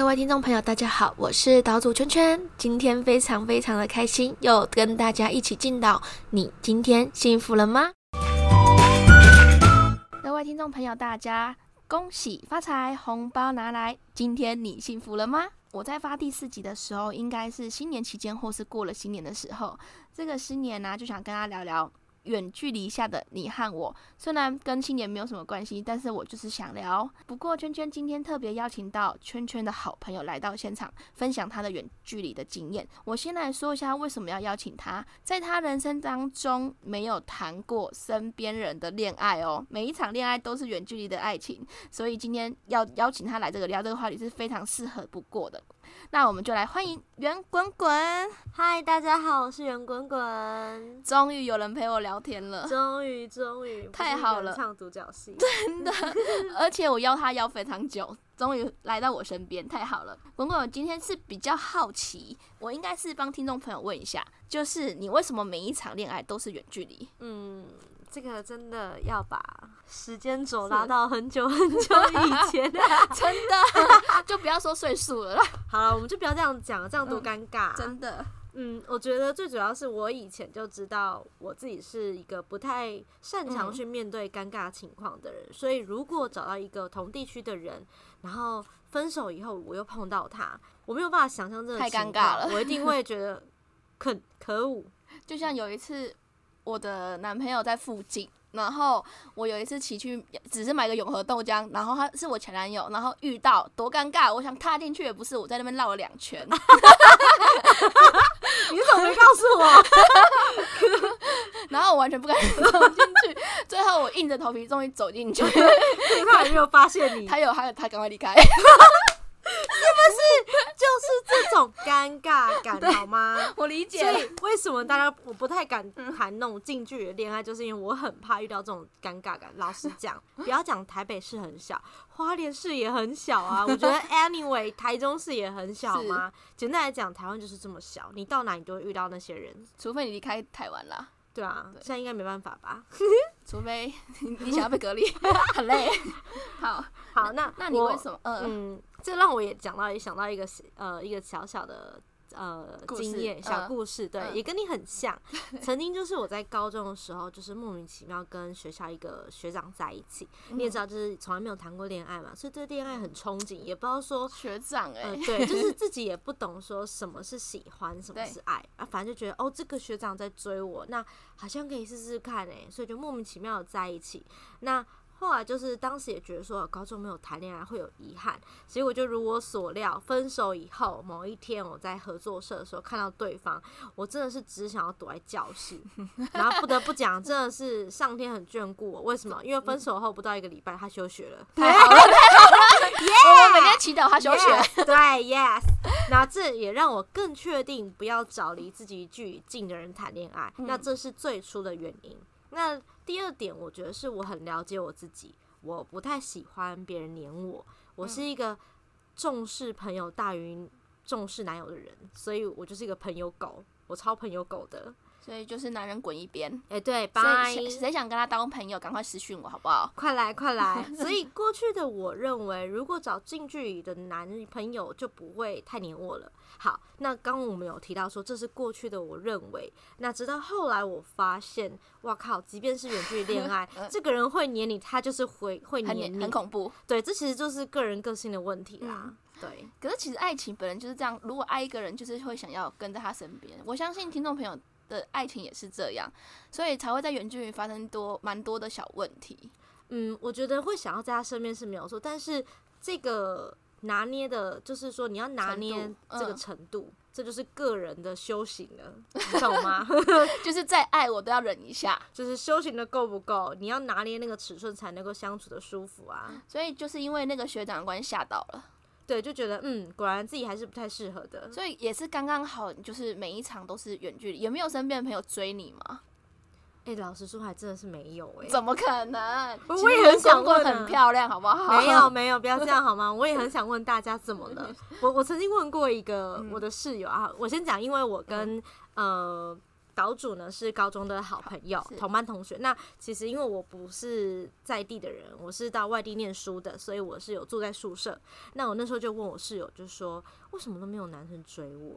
各位听众朋友，大家好，我是岛主圈圈。今天非常非常的开心，又跟大家一起进岛。你今天幸福了吗？各位听众朋友，大家恭喜发财，红包拿来！今天你幸福了吗？我在发第四集的时候，应该是新年期间或是过了新年的时候。这个新年呢，就想跟大家聊聊。远距离下的你和我，虽然跟青年没有什么关系，但是我就是想聊。不过圈圈今天特别邀请到圈圈的好朋友来到现场，分享他的远距离的经验。我先来说一下为什么要邀请他，在他人生当中没有谈过身边人的恋爱哦，每一场恋爱都是远距离的爱情，所以今天要邀请他来这个聊这个话题是非常适合不过的。那我们就来欢迎圆滚滚。嗨，大家好，我是圆滚滚。终于有人陪我聊天了，终于终于太好了，唱独角戏，真的。而且我邀他邀非常久，终于来到我身边，太好了。滚滚，我今天是比较好奇，我应该是帮听众朋友问一下，就是你为什么每一场恋爱都是远距离？嗯。这个真的要把时间轴拉到很久很久以前，真的 就不要说岁数了。好了，我们就不要这样讲，这样多尴尬。真的，嗯，我觉得最主要是我以前就知道我自己是一个不太擅长去面对尴尬情况的人，所以如果找到一个同地区的人，然后分手以后我又碰到他，我没有办法想象这个太尴尬了，我一定会觉得可可恶。就像有一次。我的男朋友在附近，然后我有一次骑去，只是买个永和豆浆，然后他是我前男友，然后遇到多尴尬，我想踏进去也不是，我在那边绕了两圈。你怎么没告诉我？然后我完全不敢 走进去，最后我硬着头皮终于走进去。他还没有发现你，他有，他他赶快离开。是这种尴尬感 好吗？我理解。所以为什么大家我不太敢谈那种近距离的恋爱，就是因为我很怕遇到这种尴尬感。老实讲，不要讲台北市很小，花莲市也很小啊。我觉得 anyway，台中市也很小吗？简单来讲，台湾就是这么小，你到哪你都会遇到那些人，除非你离开台湾啦。对啊，现在应该没办法吧？除非你想要被隔离，很累。好好，那那你为什么？嗯。这让我也讲到，也想到一个呃一个小小的呃经验小故事，对，也跟你很像。曾经就是我在高中的时候，就是莫名其妙跟学校一个学长在一起。你也知道，就是从来没有谈过恋爱嘛，所以对恋爱很憧憬，也不知道说学长哎，对，就是 自己也不懂说什么是喜欢，什么是爱啊，反正就觉得哦，这个学长在追我，那好像可以试试看哎，所以就莫名其妙的在一起。那后来就是当时也觉得说高中没有谈恋爱会有遗憾，结果就如我所料，分手以后某一天我在合作社的时候看到对方，我真的是只想要躲在教室。然后不得不讲，真的是上天很眷顾我。为什么？因为分手后不到一个礼拜他休学了，太好了，太好了！耶！我每天祈祷他休学。对，yes。那这也让我更确定不要找离自己距离近的人谈恋爱。那这是最初的原因。那第二点，我觉得是我很了解我自己，我不太喜欢别人黏我，我是一个重视朋友大于重视男友的人，所以我就是一个朋友狗，我超朋友狗的。所以就是男人滚一边，哎，对，拜。谁想跟他当朋友，赶快私讯我好不好？快来快来！所以过去的我认为，如果找近距离的男朋友，就不会太黏我了。好，那刚刚我们有提到说，这是过去的我认为。那直到后来我发现，哇靠！即便是远距离恋爱，这个人会黏你，他就是会会黏你，很恐怖。对，这其实就是个人个性的问题啦。对，可是其实爱情本来就是这样，如果爱一个人，就是会想要跟在他身边。我相信听众朋友。的爱情也是这样，所以才会在远距离发生多蛮多的小问题。嗯，我觉得会想要在他身边是没有错，但是这个拿捏的，就是说你要拿捏这个程度，这就是个人的修行了，你懂吗？就是在爱我都要忍一下，就是修行的够不够？你要拿捏那个尺寸才能够相处的舒服啊。所以就是因为那个学长的关系吓到了。对，就觉得嗯，果然自己还是不太适合的，所以也是刚刚好，就是每一场都是远距离。有没有身边的朋友追你吗？哎，老实说，还真的是没有哎。怎么可能？我也很想问，很漂亮，好不好？没有没有，不要这样 好吗？我也很想问大家怎么了。我我曾经问过一个我的室友啊，我先讲，因为我跟呃岛主呢是高中的好朋友，同班同学。那其实因为我不是在地的人，我是到外地念书的，所以我是有住在宿舍。那我那时候就问我室友，就说为什么都没有男生追我？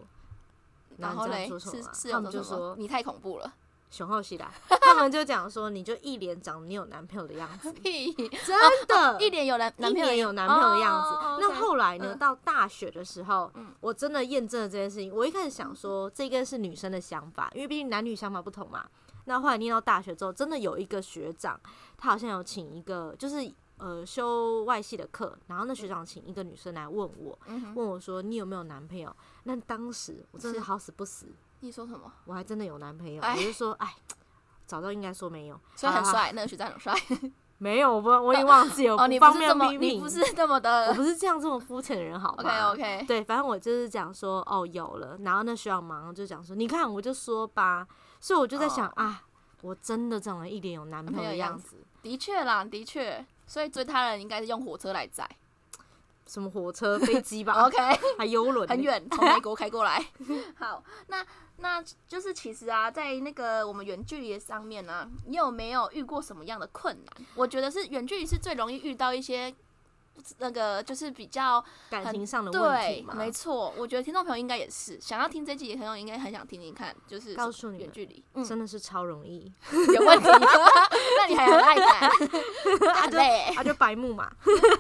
然后嘞，是他们就说你太恐怖了。熊浩熙啦，他们就讲说，你就一脸长你有男朋友的样子 真的，一脸有男一脸有男朋友的样子。那后来呢？到大学的时候，我真的验证了这件事情。我一开始想说，这个是女生的想法，因为毕竟男女想法不同嘛。那后来念到大学之后，真的有一个学长，他好像有请一个，就是呃修外系的课，然后那学长请一个女生来问我，问我说你有没有男朋友？那当时我真的是好死不死。你说什么？我还真的有男朋友，我就说，哎，早知道应该说没有。所以很帅，那个学长很帅。没有，我不，我已经忘记了。哦，你不是这么，你不是这么的，我不是这样这么肤浅的人，好吗？OK OK。对，反正我就是讲说，哦，有了。然后那学长马上就讲说，你看，我就说吧。所以我就在想啊，我真的长了一点有男朋友的样子。的确啦，的确。所以追他人应该是用火车来载。什么火车、飞机吧？OK，还游轮，很远，从美国开过来。好，那那就是其实啊，在那个我们远距离上面呢，你有没有遇过什么样的困难？我觉得是远距离是最容易遇到一些。那个就是比较感情上的问题嘛，没错。我觉得听众朋友应该也是想要听这集，朋友应该很想听听看，就是告诉你远距离真的是超容易，有问题？那你还很爱谈？他 就他就白目嘛。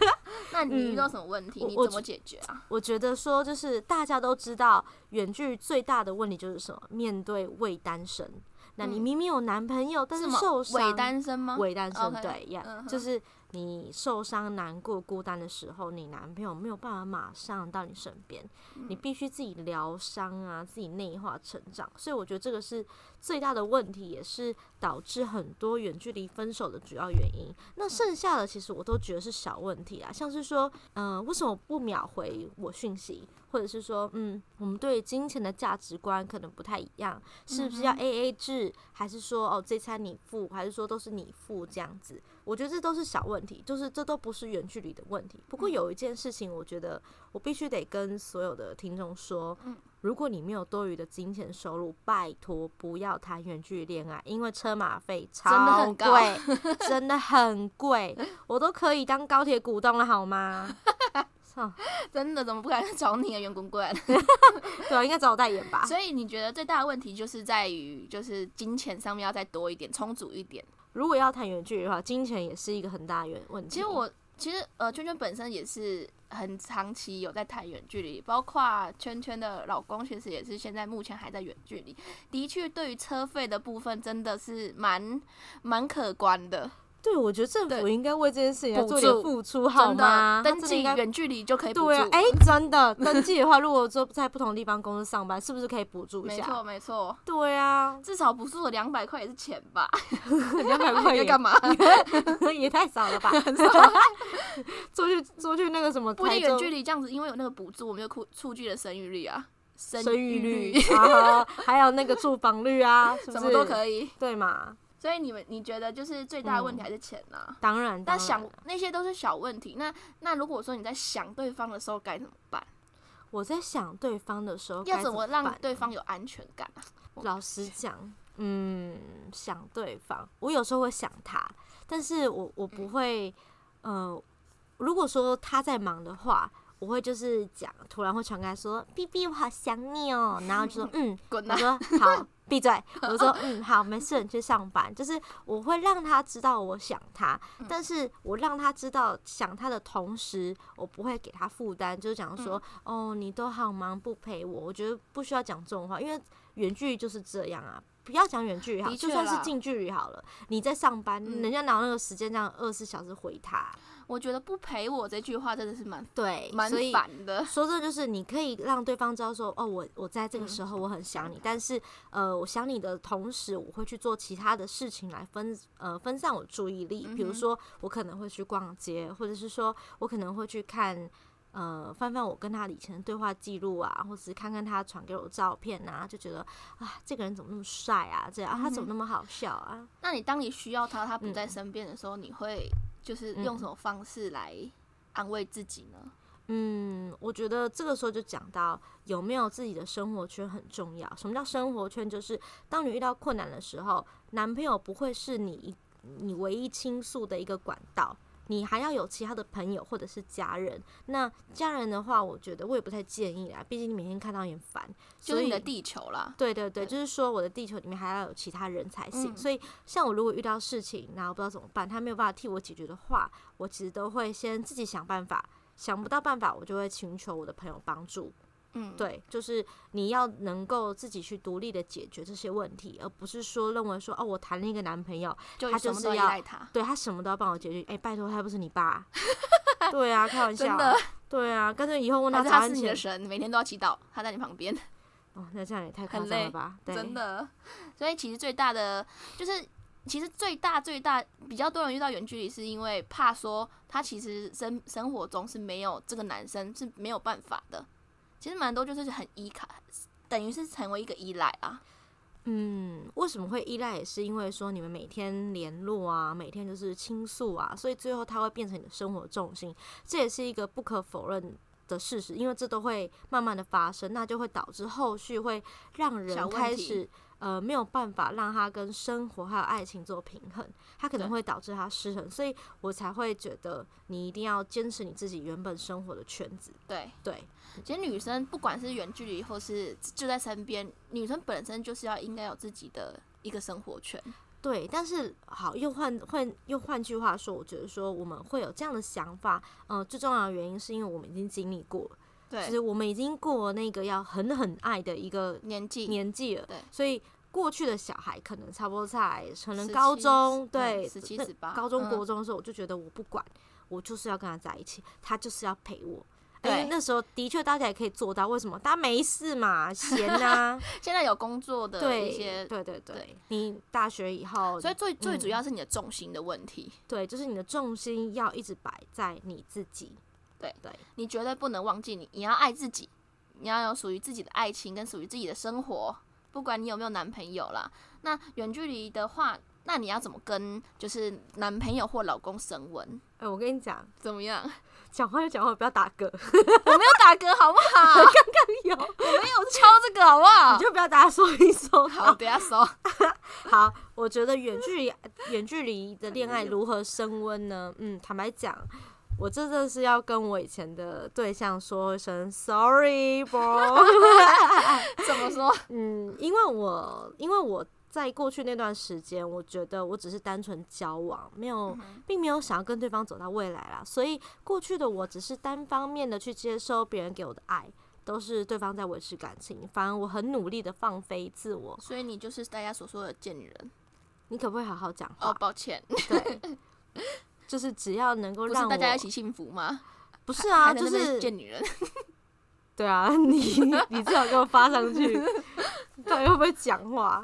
那你遇到什么问题？你怎么解决啊？我觉得说就是大家都知道，远距最大的问题就是什么？面对未单身，那你明明有男朋友，但是受伤，伪单身吗？伪单身，对呀，就是。你受伤、难过、孤单的时候，你男朋友没有办法马上到你身边，你必须自己疗伤啊，自己内化成长。所以我觉得这个是最大的问题，也是导致很多远距离分手的主要原因。那剩下的其实我都觉得是小问题啊，像是说，嗯，为什么不秒回我讯息？或者是说，嗯，我们对金钱的价值观可能不太一样，是不是要 A A 制，还是说哦这餐你付，还是说都是你付这样子？我觉得这都是小问题，就是这都不是远距离的问题。不过有一件事情，我觉得我必须得跟所有的听众说，如果你没有多余的金钱收入，拜托不要谈远距离恋爱，因为车马费超贵，真的很贵，我都可以当高铁股东了，好吗？真的怎么不敢找你啊，圆滚滚？对啊，应该找我代言吧。所以你觉得最大的问题就是在于，就是金钱上面要再多一点，充足一点。如果要谈远距离的话，金钱也是一个很大的问题。其实我其实呃，圈圈本身也是很长期有在谈远距离，包括圈圈的老公，其实也是现在目前还在远距离。的确，对于车费的部分，真的是蛮蛮可观的。对，我觉得政府应该为这件事情做点付出，好吗？登记远距离就可以对啊，哎，真的 登记的话，如果说在不同地方公司上班，是不是可以补助一下？没错，没错。对啊，至少补助了两百块也是钱吧？两百块 要干嘛？也太少了吧？出去出去那个什么？不远距离这样子，因为有那个补助，我们就促促进了生育率啊，生育率，然还有那个住房率啊，什么都可以，对嘛？所以你们你觉得就是最大的问题还是钱呢？当然，但想那些都是小问题。那那如果说你在想对方的时候该怎么办？我在想对方的时候要怎么让对方有安全感啊？老实讲，嗯，想对方，我有时候会想他，但是我我不会，呃，如果说他在忙的话。我会就是讲，突然会传开说：“B B，我好想你哦。”然后就说：“ 嗯，滚。”我说：“ 好，闭嘴。”我说：“嗯，好，没事，你去上班。”就是我会让他知道我想他，但是我让他知道想他的同时，我不会给他负担，就是讲说：“哦，你都好忙，不陪我。”我觉得不需要讲这种话，因为远距离就是这样啊。不要讲远距离好，就算是近距离好了。你在上班，人家拿那个时间这样二十四小时回他。我觉得不陪我这句话真的是蛮对，蛮烦的。说这就是你可以让对方知道说，哦，我我在这个时候我很想你，但是呃，我想你的同时，我会去做其他的事情来分呃分散我注意力。比如说，我可能会去逛街，或者是说我可能会去看呃翻翻我跟他以前的对话记录啊，或者是看看他传给我的照片啊，就觉得啊，这个人怎么那么帅啊？这样他怎么那么好笑啊？那你当你需要他，他不在身边的时候，你会？就是用什么方式来安慰自己呢？嗯，我觉得这个时候就讲到有没有自己的生活圈很重要。什么叫生活圈？就是当你遇到困难的时候，男朋友不会是你你唯一倾诉的一个管道。你还要有其他的朋友或者是家人。那家人的话，我觉得我也不太建议啦，毕竟你每天看到也烦。就是你的地球啦。对对对，就是说我的地球里面还要有其他人才行。所以像我如果遇到事情，然后不知道怎么办，他没有办法替我解决的话，我其实都会先自己想办法。想不到办法，我就会请求我的朋友帮助。嗯，对，就是你要能够自己去独立的解决这些问题，而不是说认为说哦，我谈了一个男朋友，他就是要他，对他什么都要帮我解决。哎，拜托，他不是你爸？对啊，开玩笑，对啊，干脆以后问他他是你的，神，每天都要祈祷，他在你旁边。哦，那这样也太夸张了吧？对真的。所以其实最大的就是，其实最大最大比较多人遇到远距离，是因为怕说他其实生生活中是没有这个男生是没有办法的。其实蛮多就是很依靠，等于是成为一个依赖啊。嗯，为什么会依赖？也是因为说你们每天联络啊，每天就是倾诉啊，所以最后它会变成你的生活重心。这也是一个不可否认的事实，因为这都会慢慢的发生，那就会导致后续会让人开始。呃，没有办法让他跟生活还有爱情做平衡，他可能会导致他失衡，所以我才会觉得你一定要坚持你自己原本生活的圈子。对对，其实女生不管是远距离或是就在身边，女生本身就是要应该有自己的一个生活圈。对，但是好，又换换又换句话说，我觉得说我们会有这样的想法，嗯，最重要的原因是因为我们已经经历过。对，其实我们已经过那个要狠狠爱的一个年纪年纪了。对，所以。过去的小孩可能差不多在可能高中，对，十七十八，高中国中的时候，我就觉得我不管，我就是要跟他在一起，他就是要陪我。因为，那时候的确大家也可以做到，为什么？大家没事嘛，闲啊。现在有工作的一些，对对对，你大学以后，所以最最主要是你的重心的问题。对，就是你的重心要一直摆在你自己。对对，你绝对不能忘记你，你要爱自己，你要有属于自己的爱情跟属于自己的生活。不管你有没有男朋友啦，那远距离的话，那你要怎么跟就是男朋友或老公升温？哎，我跟你讲，怎么样？讲话就讲话，不要打嗝。我没有打嗝，好不好？刚刚有，我没有敲这个，好不好？你就不要大家说一说。好，等下说。好，我觉得远距离远距离的恋爱如何升温呢？嗯，坦白讲。我真的是要跟我以前的对象说一声 sorry，bro，？怎么说？嗯，因为我因为我在过去那段时间，我觉得我只是单纯交往，没有，并没有想要跟对方走到未来啦。所以过去的我只是单方面的去接收别人给我的爱，都是对方在维持感情。反而我很努力的放飞自我。所以你就是大家所说的贱女人。你可不可以好好讲话？哦，抱歉。对。就是只要能够让大家一起幸福吗？不是啊，就是贱女人。对啊，你你最好给我发上去，到底会不会讲话？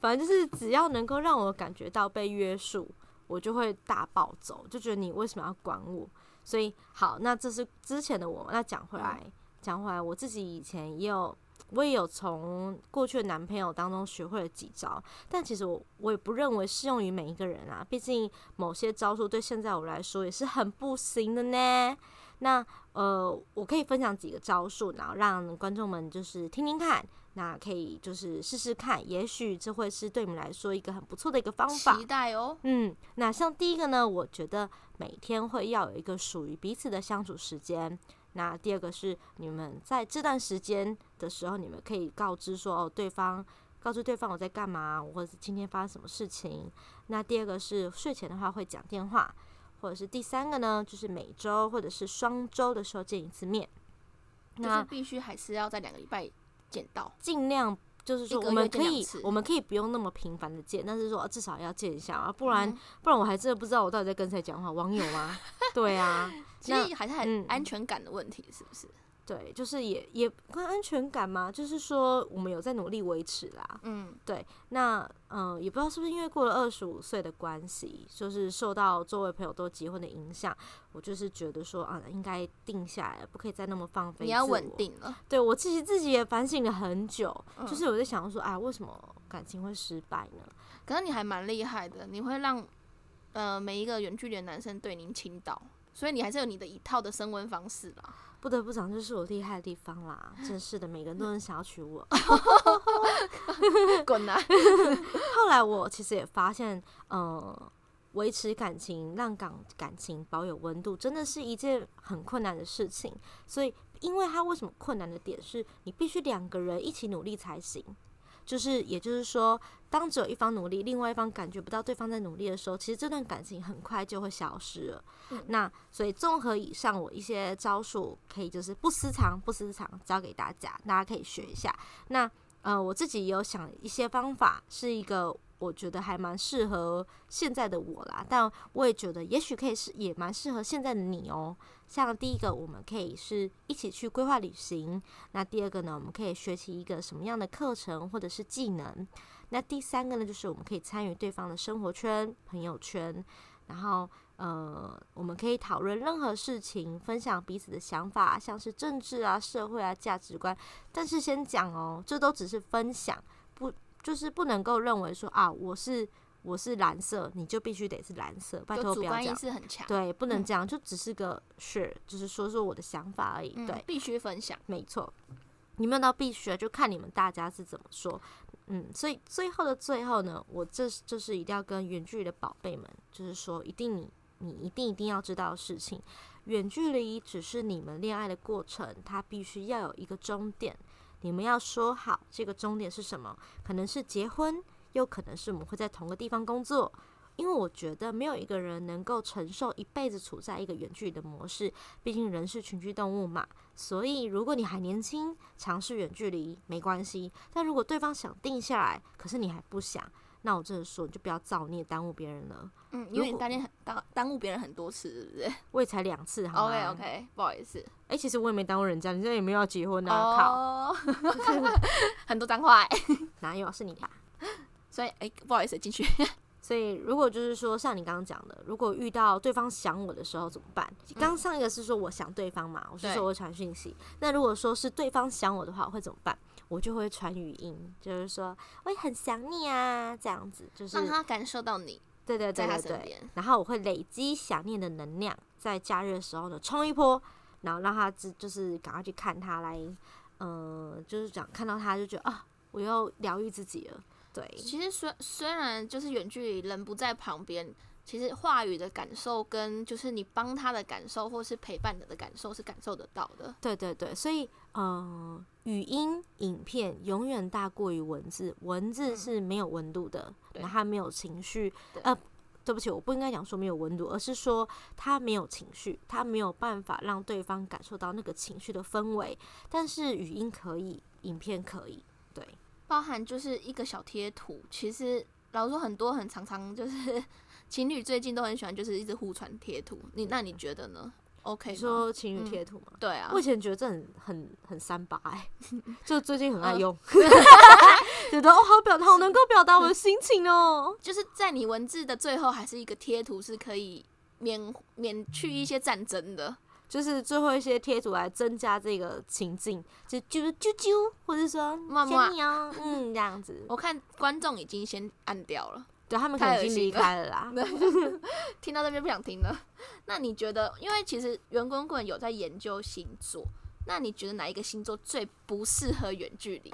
反正就是只要能够让我感觉到被约束，我就会大暴走，就觉得你为什么要管我？所以好，那这是之前的我。那讲回来，讲回来，我自己以前也有。我也有从过去的男朋友当中学会了几招，但其实我我也不认为适用于每一个人啊。毕竟某些招数对现在我来说也是很不行的呢。那呃，我可以分享几个招数，然后让观众们就是听听看，那可以就是试试看，也许这会是对你们来说一个很不错的一个方法。期待哦。嗯，那像第一个呢，我觉得每天会要有一个属于彼此的相处时间。那第二个是你们在这段时间的时候，你们可以告知说哦，对方告知对方我在干嘛，或者是今天发生什么事情。那第二个是睡前的话会讲电话，或者是第三个呢，就是每周或者是双周的时候见一次面。那必须还是要在两个礼拜见到，尽量。就是说，我们可以，我们可以不用那么频繁的见，但是说至少要见一下啊，不然不然我还真的不知道我到底在跟谁讲话，网友吗？对啊，其实还是很安全感的问题，是不是？对，就是也也关安全感嘛，就是说我们有在努力维持啦。嗯，对。那嗯，也不知道是不是因为过了二十五岁的关系，就是受到周围朋友都结婚的影响，我就是觉得说啊，应该定下来了，不可以再那么放飞。你要稳定了。对我其实自己也反省了很久，就是我在想说，哎，为什么感情会失败呢？可是你还蛮厉害的，你会让呃每一个远距离的男生对您倾倒，所以你还是有你的一套的升温方式啦。不不得不讲，这是我厉害的地方啦！真是的，每个人都很想要娶我。滚啊！后来我其实也发现，呃，维持感情，让感感情保有温度，真的是一件很困难的事情。所以，因为它为什么困难的点是，你必须两个人一起努力才行。就是，也就是说，当只有一方努力，另外一方感觉不到对方在努力的时候，其实这段感情很快就会消失了。那所以，综合以上我一些招数，可以就是不私藏，不私藏，教给大家，大家可以学一下。那呃，我自己有想一些方法，是一个。我觉得还蛮适合现在的我啦，但我也觉得也许可以是也蛮适合现在的你哦。像第一个，我们可以是一起去规划旅行；那第二个呢，我们可以学习一个什么样的课程或者是技能；那第三个呢，就是我们可以参与对方的生活圈、朋友圈，然后呃，我们可以讨论任何事情，分享彼此的想法，像是政治啊、社会啊、价值观。但是先讲哦，这都只是分享，不。就是不能够认为说啊，我是我是蓝色，你就必须得是蓝色，拜托不要这样。对，不能这样，就只是个是，就是说说我的想法而已。对，必须分享，没错。你们到必须，就看你们大家是怎么说。嗯，所以最后的最后呢，我这就是一定要跟远距离的宝贝们，就是说，一定你你一定一定要知道的事情，远距离只是你们恋爱的过程，它必须要有一个终点。你们要说好这个终点是什么？可能是结婚，又可能是我们会在同个地方工作。因为我觉得没有一个人能够承受一辈子处在一个远距离的模式，毕竟人是群居动物嘛。所以如果你还年轻，尝试远距离没关系。但如果对方想定下来，可是你还不想。那我真的说，你就不要造孽，耽误别人了。嗯，因为你当年很耽耽误别人很多次，是不是？我也才两次，好 OK OK，不好意思。哎，其实我也没耽误人家，你现在也没有要结婚啊？靠，很多脏话。哪有？是你吧？所以，哎，不好意思，进去。所以，如果就是说，像你刚刚讲的，如果遇到对方想我的时候怎么办？刚上一个是说我想对方嘛，我是说我传讯息。那如果说是对方想我的话，会怎么办？我就会传语音，就是说我也很想你啊，这样子就是让他感受到你，对对对对对。然后我会累积想念的能量，在假日的时候呢冲一波，然后让他就就是赶快去看他来，呃，就是讲看到他就觉得啊，我又疗愈自己了。对，其实虽虽然就是远距离人不在旁边。其实话语的感受跟就是你帮他的感受，或是陪伴你的感受是感受得到的。对对对，所以呃，语音影片永远大过于文字，文字是没有温度的，然后没有情绪。呃，对不起，我不应该讲说没有温度，而是说它没有情绪，它没有办法让对方感受到那个情绪的氛围。但是语音可以，影片可以，对，包含就是一个小贴图。其实老实说，很多很常常就是。情侣最近都很喜欢，就是一直互传贴图。你那你觉得呢？OK？你说情侣贴图吗？对啊，我以前觉得这很很很三八哎，就最近很爱用，觉得哦好表达，好能够表达我的心情哦。就是在你文字的最后，还是一个贴图是可以免免去一些战争的，就是最后一些贴图来增加这个情境，就啾啾啾，或者说想你哦，嗯，这样子。我看观众已经先按掉了。对他们可能已经离开了啦，听到这边不想听了。那你觉得，因为其实圆滚滚有在研究星座，那你觉得哪一个星座最不适合远距离？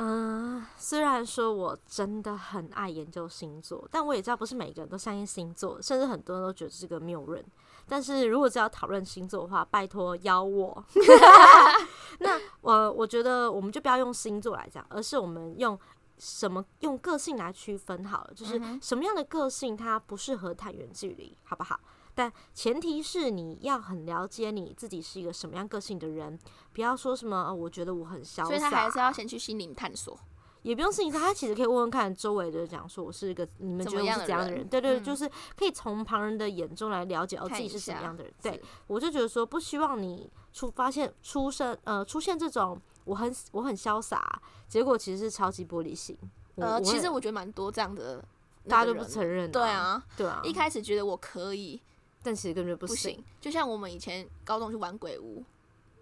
嗯，虽然说我真的很爱研究星座，但我也知道不是每个人都相信星座，甚至很多人都觉得是个谬论。但是如果只要讨论星座的话，拜托邀我。那我我觉得我们就不要用星座来讲，而是我们用。什么用个性来区分好了，就是什么样的个性它不适合谈远距离，好不好？但前提是你要很了解你自己是一个什么样个性的人，不要说什么我觉得我很潇洒，所以他还是要先去心灵探索，也不用心灵探索，他其实可以问问看周围的讲说我是一个你们觉得我是怎样的人，对对，就是可以从旁人的眼中来了解哦自己是什么样的人。对我就觉得说不希望你出发现出生呃出现这种。我很我很潇洒，结果其实是超级玻璃心。呃，其实我觉得蛮多这样的，大家都不承认。对啊，对啊。一开始觉得我可以，但其实根本不行。就像我们以前高中去玩鬼屋，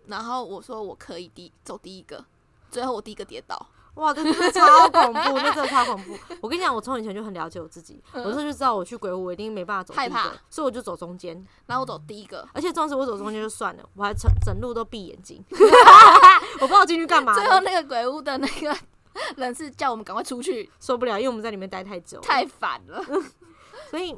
然后我说我可以第走第一个，最后我第一个跌倒。哇，这真的超恐怖，那真的超恐怖。我跟你讲，我从以前就很了解我自己，我那时候就知道我去鬼屋，我一定没办法走第一怕个，所以我就走中间。然后我走第一个，而且当时我走中间就算了，我还整整路都闭眼睛，我不知道我进去干嘛的，最后那个鬼屋的那个人是叫我们赶快出去，受不了，因为我们在里面待太久了，太烦了。所以。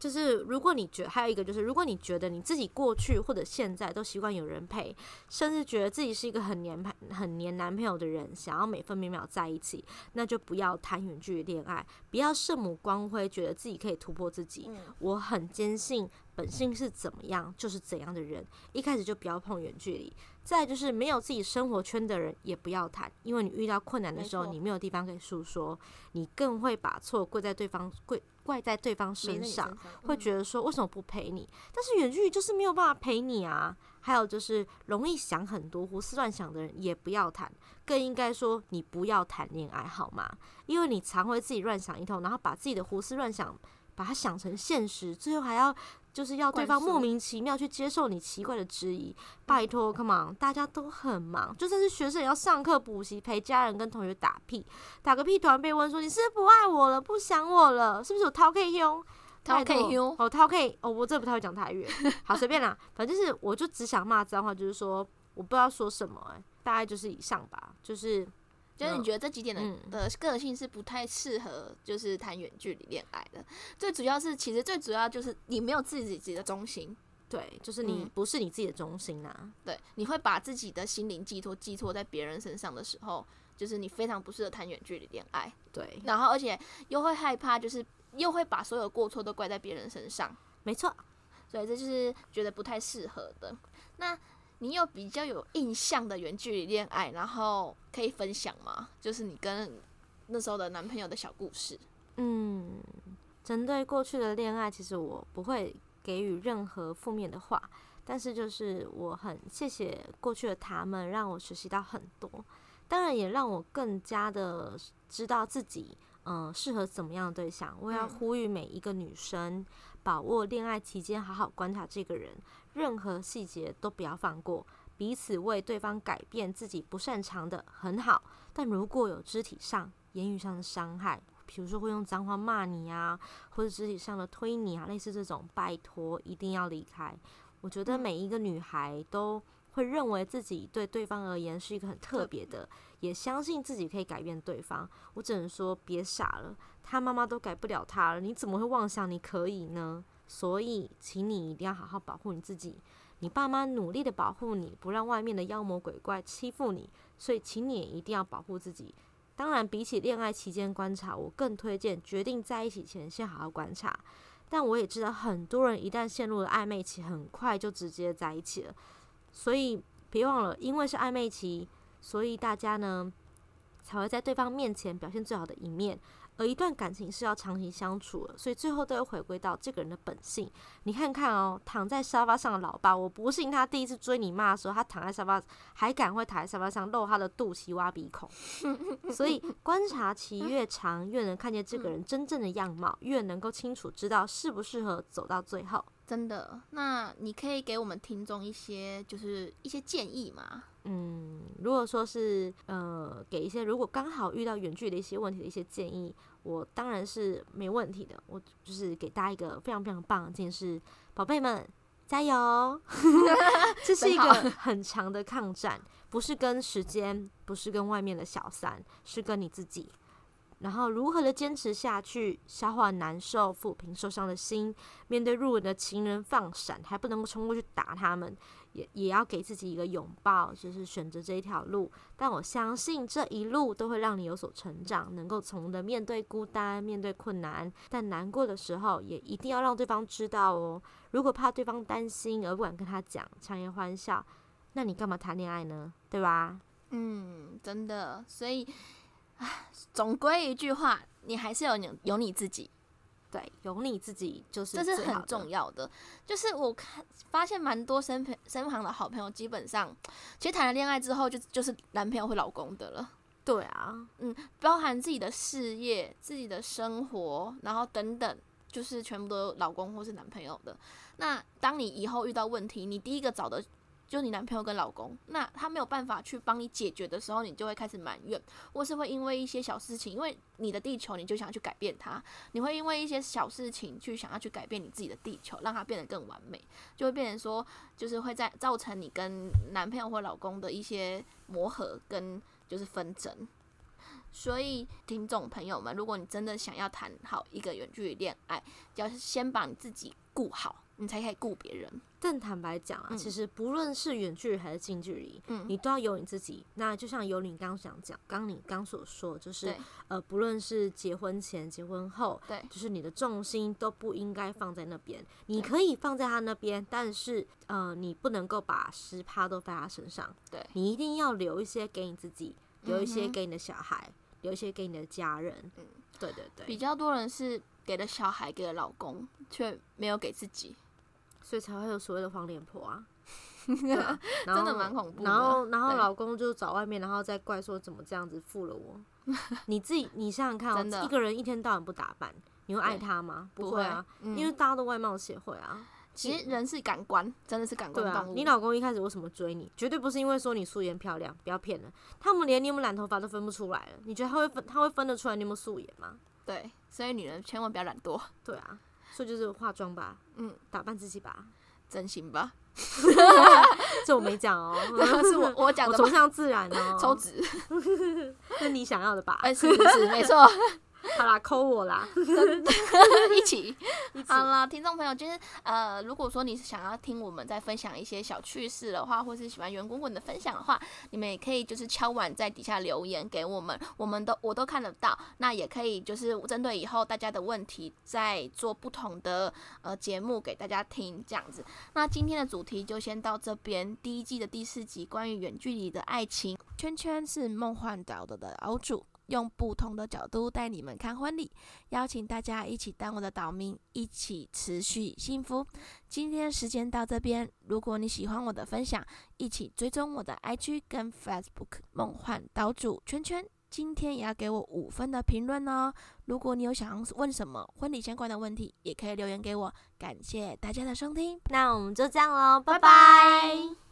就是如果你觉还有一个就是，如果你觉得你自己过去或者现在都习惯有人陪，甚至觉得自己是一个很黏很黏男朋友的人，想要每分每秒在一起，那就不要谈远距离恋爱，不要圣母光辉，觉得自己可以突破自己。我很坚信本性是怎么样就是怎样的人，一开始就不要碰远距离。再就是没有自己生活圈的人也不要谈，因为你遇到困难的时候，你没有地方可以诉说，你更会把错怪在对方怪怪在对方身上，会觉得说为什么不陪你？但是远距离就是没有办法陪你啊。还有就是容易想很多、胡思乱想的人也不要谈，更应该说你不要谈恋爱好吗？因为你常会自己乱想一通，然后把自己的胡思乱想把它想成现实，最后还要。就是要对方莫名其妙去接受你奇怪的质疑，拜托，Come on，大家都很忙，就算是学生也要上课补习，陪家人跟同学打屁，打个屁突然被问说你是不是不爱我了，不想我了，是不是有掏 K 凶？掏 K 凶？哦，掏 K，哦，我这不太会讲台语，好随便啦，反正就是我就只想骂脏话，就是说我不知道说什么，哎，大概就是以上吧，就是。就是你觉得这几点的的个性是不太适合，就是谈远距离恋爱的。最主要是，其实最主要就是你没有自己自己的中心，对，就是你不是你自己的中心啊。对，你会把自己的心灵寄托寄托在别人身上的时候，就是你非常不适合谈远距离恋爱。对，然后而且又会害怕，就是又会把所有过错都怪在别人身上。没错，所以这就是觉得不太适合的。那。你有比较有印象的远距离恋爱，然后可以分享吗？就是你跟那时候的男朋友的小故事。嗯，针对过去的恋爱，其实我不会给予任何负面的话，但是就是我很谢谢过去的他们，让我学习到很多，当然也让我更加的知道自己嗯适合怎么样的对象。我要呼吁每一个女生，把握恋爱期间，好好观察这个人。任何细节都不要放过，彼此为对方改变自己不擅长的很好。但如果有肢体上、言语上的伤害，比如说会用脏话骂你啊，或者肢体上的推你啊，类似这种，拜托一定要离开。我觉得每一个女孩都会认为自己对对方而言是一个很特别的，也相信自己可以改变对方。我只能说别傻了，他妈妈都改不了他了，你怎么会妄想你可以呢？所以，请你一定要好好保护你自己。你爸妈努力的保护你，不让外面的妖魔鬼怪欺负你。所以，请你也一定要保护自己。当然，比起恋爱期间观察，我更推荐决定在一起前先好好观察。但我也知道，很多人一旦陷入了暧昧期，很快就直接在一起了。所以，别忘了，因为是暧昧期，所以大家呢才会在对方面前表现最好的一面。而一段感情是要长期相处的，所以最后都要回归到这个人的本性。你看看哦，躺在沙发上的老爸，我不信他第一次追你妈的时候，他躺在沙发还敢会躺在沙发上露他的肚脐、挖鼻孔。所以观察期越长，越能看见这个人真正的样貌，越能够清楚知道适不适合走到最后。真的，那你可以给我们听众一些就是一些建议吗？嗯，如果说是呃，给一些如果刚好遇到远距的一些问题的一些建议。我当然是没问题的，我就是给大家一个非常非常棒的建议是，宝贝们加油！这是一个很长的抗战，不是跟时间，不是跟外面的小三，是跟你自己。然后如何的坚持下去，消化难受，抚平受伤的心，面对入伍的情人放闪，还不能够冲过去打他们。也也要给自己一个拥抱，就是选择这一条路。但我相信这一路都会让你有所成长，能够从的面对孤单，面对困难。但难过的时候，也一定要让对方知道哦。如果怕对方担心而不敢跟他讲，强颜欢笑，那你干嘛谈恋爱呢？对吧？嗯，真的。所以，总归一句话，你还是有你有你自己。对，有你自己就是这是很重要的。就是我看发现蛮多身旁身旁的好朋友，基本上其实谈了恋爱之后，就就是男朋友或老公的了。对啊，嗯，包含自己的事业、自己的生活，然后等等，就是全部都老公或是男朋友的。那当你以后遇到问题，你第一个找的就你男朋友跟老公，那他没有办法去帮你解决的时候，你就会开始埋怨，或是会因为一些小事情，因为你的地球，你就想要去改变它，你会因为一些小事情去想要去改变你自己的地球，让它变得更完美，就会变成说，就是会在造成你跟男朋友或老公的一些磨合跟就是纷争。所以，听众朋友们，如果你真的想要谈好一个远距离恋爱，就要先把你自己顾好，你才可以顾别人。但坦白讲啊，其实不论是远距离还是近距离，嗯你都要有你自己。那就像有你刚刚想讲，刚你刚所说，就是呃，不论是结婚前、结婚后，对，就是你的重心都不应该放在那边。你可以放在他那边，但是呃，你不能够把十趴都放在他身上。对你一定要留一些给你自己，留一些给你的小孩，留一些给你的家人。嗯，对对对，比较多人是给了小孩，给了老公，却没有给自己。所以才会有所谓的黄脸婆啊。真的后蛮恐怖的然后，然后老公就找外面，然后再怪说怎么这样子负了我。你自己，你想想看真的哦，一个人一天到晚不打扮，你会爱他吗？不会啊，嗯因为大家都外貌协会啊。其实人是感官，真的是感官动，物。你老公一开始为什么追你？绝对不是因为说你素颜漂亮，不要骗人。他们连你有没有染头发都分不出来了，你觉得他会分？他会分得出来你有没有素颜吗？对，所以女人千万不要懒惰，对啊，所以就是化妆吧，嗯，打扮自己吧。整形吧。这我没讲哦，是我我讲的我崇尚自然哦。抽脂，那你想要的吧？哎，是是是，没错，好啦，扣我啦。一起。好了，听众朋友，就是呃，如果说你是想要听我们在分享一些小趣事的话，或是喜欢圆滚滚的分享的话，你们也可以就是敲碗在底下留言给我们，我们都我都看得到。那也可以就是针对以后大家的问题，再做不同的呃节目给大家听这样子。那今天的主题就先到这边，第一季的第四集关于远距离的爱情，圈圈是梦幻岛的的岛主。用不同的角度带你们看婚礼，邀请大家一起当我的岛民，一起持续幸福。今天时间到这边，如果你喜欢我的分享，一起追踪我的 IG 跟 Facebook 梦幻岛主圈圈。今天也要给我五分的评论哦。如果你有想问什么婚礼相关的问题，也可以留言给我。感谢大家的收听，那我们就这样喽，拜拜拜拜